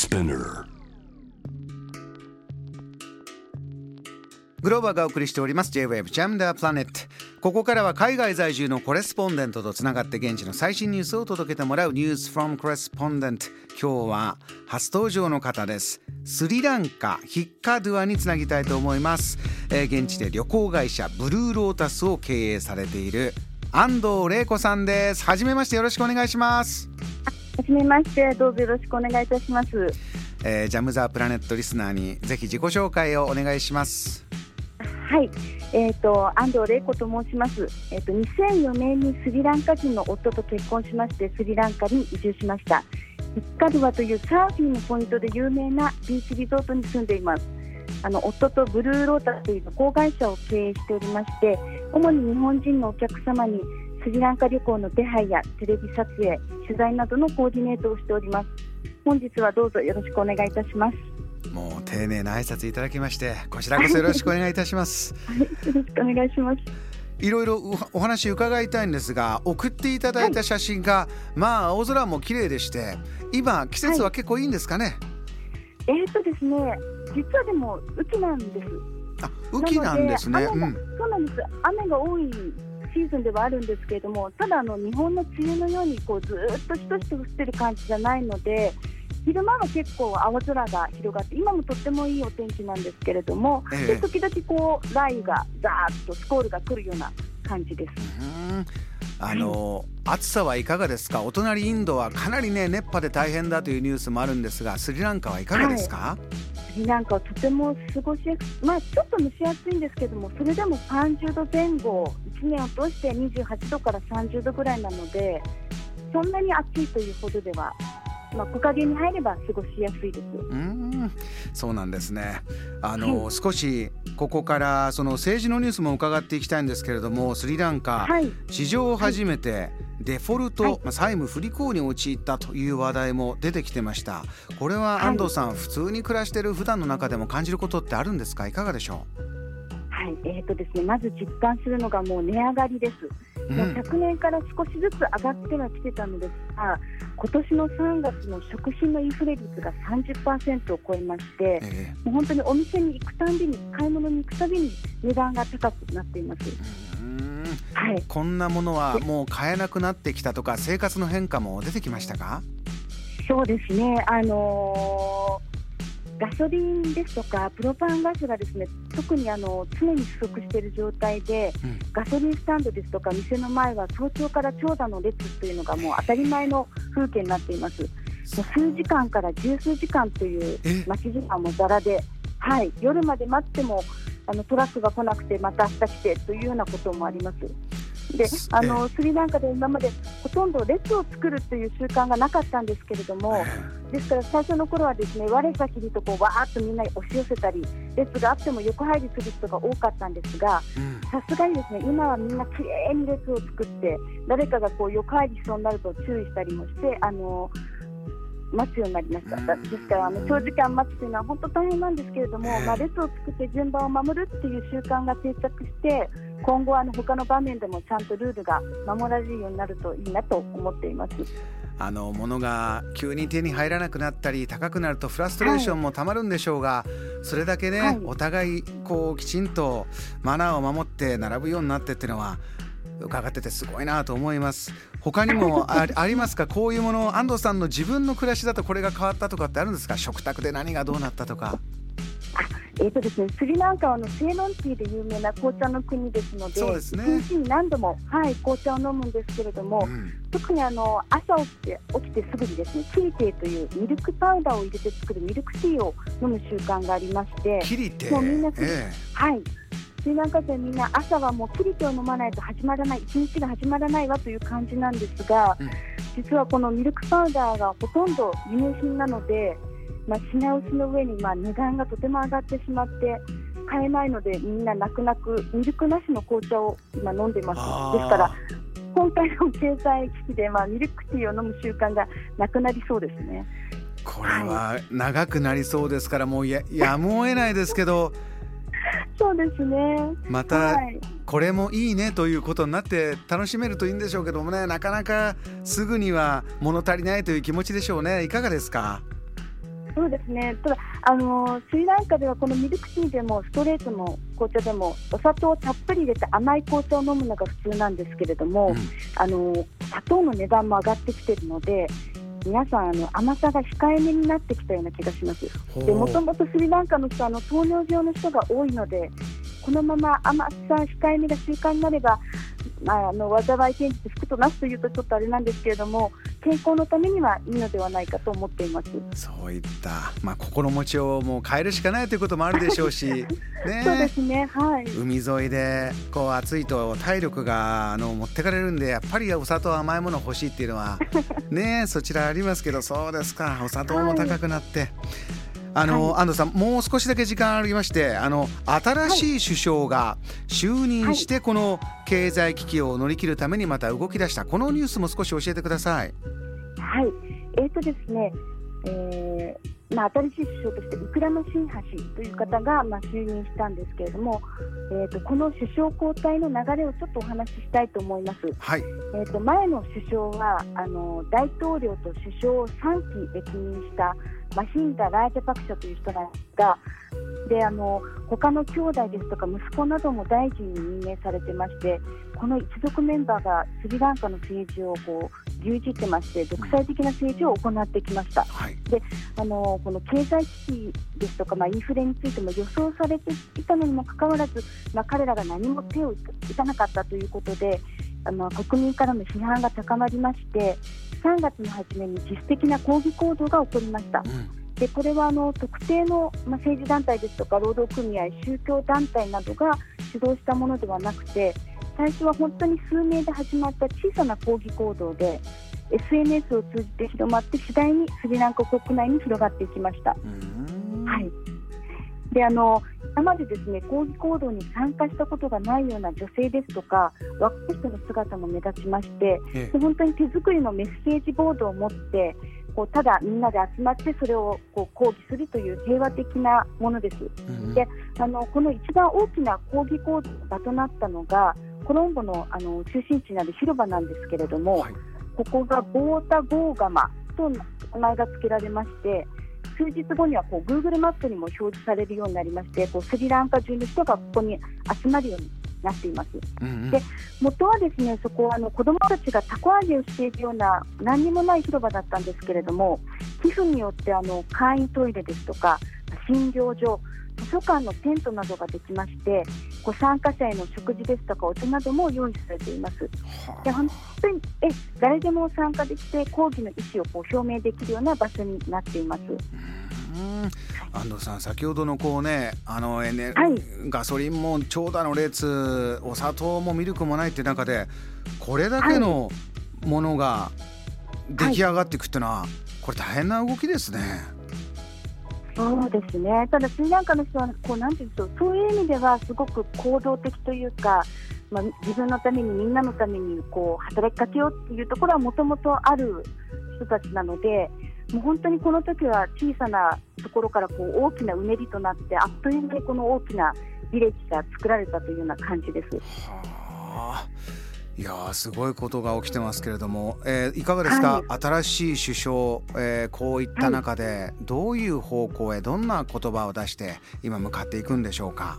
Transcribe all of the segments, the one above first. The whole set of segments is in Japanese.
Spinner. グローバーがお送りしております。J-Wave Jam the Planet ここからは海外在住のコレスポンデントとつながって現地の最新ニュースを届けてもらうニュース from Correspondent 今日は初登場の方です。スリランカヒッカドゥアにつなぎたいと思います、えー現地で旅行会社ブルーロータスを経営されている安藤玲子さんです。はじめましてよろしくお願いします。じめまして、どうぞよろしくお願いいたします。えージャム・ザ・プラネットリスナーにぜひ自己紹介をお願いしますはい、えっ、と安藤玲子と申します。えっ、と2004年にスリランカ人の夫と結婚しましてスリランカに移住しました。ヒッカドゥアというサーフィンのポイントで有名なビーチリゾートに住んでいます。あの夫とブルーロータスという旅行会社を経営しておりまして、主に日本人のお客様にスリランカ旅行の手配やテレビ撮影、取材などのコーディネートをしております。本日はどうぞよろしくお願いいたします。もう丁寧な挨拶いただきましてこちらこそよろしくお願いいたします はい、よろしくお願いします。いろいろおお話伺いたいんですが送っていただいた写真が、まあ青空も綺麗でして今季節は結構いいんですかね、えーとですね、実はでも雨季なんです。あ雨季なんですねうんそうなんです。雨が多いシーズンではあるんですけれども、ただあの日本の梅雨のようにこうずーっとしとしと降ってる感じじゃないので、昼間は結構青空が広がって、今もとってもいいお天気なんですけれども、ええ。で時々こう雷雨がザーッとスコールが来るような感じです。うん。あの暑さはいかがですか？お隣インドはかなりね熱波で大変だというニュースもあるんですがスリランカはいかがですか、スリランカはとても過ごしやすまあちょっと蒸し暑いんですけどもそれでも30度前後1年を通して28度から30度ぐらいなのでそんなに暑いというほどでは、まあ、木陰に入れば過ごしやすいです。うんそうなんですね。あの、は少しここからその政治のニュースも伺っていきたいんですけれどもスリランカ、はい、史上初めてデフォルト、はい。まあ債務不履行に陥ったという話題も出てきてました。これははい。安藤さん、普通に暮らしている普段の中でも感じることってあるんですか？いかがでしょはいえーとですね、まず実感するのがもう値上がりです。もうん昨年から少しずつ上がってはきてたのですが今年の3月の食品のインフレ率が30%を超えまして、えもう本当にお店に行くたんびに買い物に行くたびに値段が高くなっています。はい、こんなものはもう買えなくなってきたとか生活の変化も出てきましたか？そうですね。あのーガソリンですとかプロパンガスがですね特にあの常に不足している状態で、うんガソリンスタンドですとか店の前は早朝から長蛇の列というのがもう当たり前の風景になっています。もう数時間から十数時間というえ？待ち時間もざらで、はい、夜まで待ってもあのトラックが来なくてまた明日来てというようなこともあります。ですあのスリランカで今までほとんど列を作るという習慣がなかったんですけれども、ですから最初の頃はですね我先にとこうわーっとみんなに押し寄せたり列があっても横入りする人が多かったんですがうん。さすがにですね今はみんなきれいに列を作って誰かがこう横入りしそうになると注意したりもしてあの待つようになりました。ですからあの長時間待つというのは本当大変なんですけれども、ええ。まあ、列を作って順番を守るっていう習慣が定着して今後はあの他の場面でもちゃんとルールが守られるようになるといいなと思っています。あの物が急に手に入らなくなったり高くなるとフラストレーションもたまるんでしょうが、それだけね、はい。お互いこうきちんとマナーを守って並ぶようになってっていうのは伺っててすごいなと思います他にもあありますか？こういうもの安藤さんの自分の暮らしだとこれが変わったとかってあるんですか？食卓で何がどうなったとか。えーとですね、スリランカはあのセイロンティーで有名な紅茶の国ですのでそうですね。一日に何度も、はい、紅茶を飲むんですけれども、うん。特にあの朝起きて起きてすぐにですねキリテーというミルクパウダーを入れて作るミルクティーを飲む習慣がありまして、キリテもうみんなえはい、スリランカ人みんな朝はもうキリテーを飲まないと始まらない一日が始まらないわという感じなんですが、うん。実はこのミルクパウダーがほとんど輸入品なので、まあ、品薄の上にまあ値段がとても上がってしまって買えないのでみんな泣く泣くミルクなしの紅茶を今飲んでます。ですから今回の経済危機で、まあ、ミルクティーを飲む習慣がなくなりそうですね。これは長くなりそうですからもうややむを得ないですけどそうですね。またはい。これもいいねということになって楽しめるといいんでしょうけどもね。なかなかすぐには物足りないという気持ちでしょうね。いかがですか？そうですね。ただあのスリランカではこのミルクティーでもストレートの紅茶でもお砂糖をたっぷり入れて甘い紅茶を飲むのが普通なんですけれども、うん、あの砂糖の値段も上がってきているので皆さんあの甘さが控えめになってきたような気がします。でもともとスリランカの人あの糖尿病の人が多いのでこのまま甘さ控えめが習慣になればまあ、あの災い転じて福となすというとちょっとあれなんですけれども健康のためにはいいのではないかと思っています。そういった、まあ、心持ちをもう変えるしかないということもあるでしょうし、ね、そうですね、はい、海沿いでこう暑いと体力があの持ってかれるんでやっぱりお砂糖甘いもの欲しいっていうのはねそちらありますけどそうですか。お砂糖も高くなって。はいあの、はい、安藤さんもう少しだけ時間ありましてあの新しい首相が就任して、この経済危機を乗り切るためにまた動き出した。このニュースも少し教えてください。はい。えーとですねえーまあ、新しい首相としてウクラノシンハ氏という方が、まあ、就任したんですけれども、えーと、この首相交代の流れをちょっとお話ししたいと思います。はい、えーと、前の首相はあの大統領と首相を3期歴任したマヒンダ・ラージャパクシャという人なんですがであの他の兄弟ですとか息子なども大臣に任命されてましてこの一族メンバーがスリランカの政治をこう牛耳ってまして独裁的な政治を行ってきました、はい、であのこの経済危機ですとか、まあ、インフレについても予想されていたのにもかかわらず、まあ、彼らが何も手を打たなかったということであの国民からの批判が高まりまして3月の初めに自主的な抗議行動が起こりました。うん。でこれはあの特定の、まあ、政治団体ですとか労働組合、宗教団体などが主導したものではなくて最初は本当に数名で始まった小さな抗議行動で SNS を通じて広まって次第にスリランカ国内に広がっていきました。はいであの今までですね抗議行動に参加したことがないような女性ですとか若い人の姿も目立ちまして、で本当に手作りのメッセージボードを持ってこうただみんなで集まってそれをこう抗議するという平和的なものです。うん、であのこの一番大きな抗議行動の場となったのがコロンボのあの中心地になる広場なんですけれども、はい、ここがボータ・ゴーガマと名前が付けられまして数日後にはこう Google マップにも表示されるようになりましてこうスリランカ中の人がここに集まるようになっています。うんうん、で元はですねそこはあの子どもたちがたこ揚げをしているような何にもない広場だったんですけれども寄付によってあの簡易トイレですとか診療所図書館のテントなどができましてご参加者への食事ですとかお茶なども用意されています。で本当にえ誰でも参加できて抗議の意思をこう表明できるような場所になっています。安藤さん先ほどのこうねあのエネ、はい、ガソリンも長蛇の列お砂糖もミルクもないって中でこれだけのものが出来上がっていくっていうのは、はい、これ大変な動きですね。そうですねただスリランカの人はこうなんていうんでしょうそういう意味ではすごく行動的というか、まあ、自分のためにみんなのためにこう働きかけようっていうところはもともとある人たちなのでもう本当にこの時は小さなところからこう大きなうねりとなってあっという間にこの大きなビレッジが作られたというような感じです。はあいやすごいことが起きてますけれども、えー、いかがですか、はい、新しい首相、えー、こういった中で、どういう方向へどんな言葉を出して今向かっていくんでしょうか？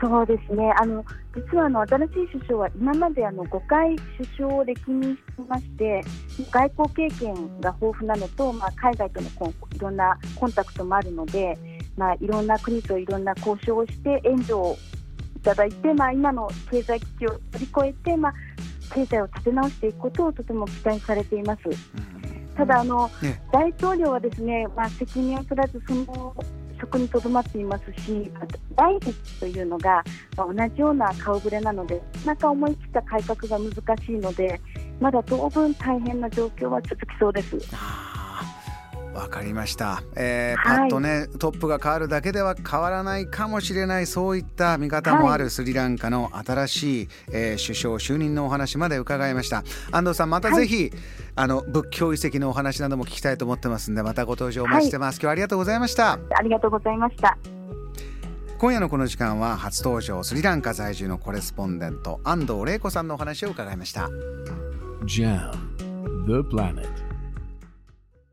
そうですね。あの実はあの新しい首相は今まであの5回首相を歴任していまして外交経験が豊富なのと、まあ、海外とのこいろんなコンタクトもあるので、まあ、いろんな国といろんな交渉をして援助をいただいて、まあ、今の経済危機を乗り越えて、まあ、経済を立て直していくことをとても期待されています。ただあの、ね、大統領はですね、まあ、責任を取らずその職にとどまっていますし第一というのが同じような顔ぶれなのでなかなか思い切った改革が難しいのでまだ当分大変な状況は続きそうです。わかりました、えー、パッとね、トップが変わるだけでは変わらないかもしれないそういった見方もあるスリランカの新しい、えー、首相就任のお話まで伺いました。安藤さんまたぜひ、はい、あの仏教遺跡のお話なども聞きたいと思ってますんでまたご登場お待ちしてます、はい、今日はありがとうございました。ありがとうございました。今夜のこの時間は初登場スリランカ在住のコレスポンデント安藤玲子さんのお話を伺いました。JAM The Planet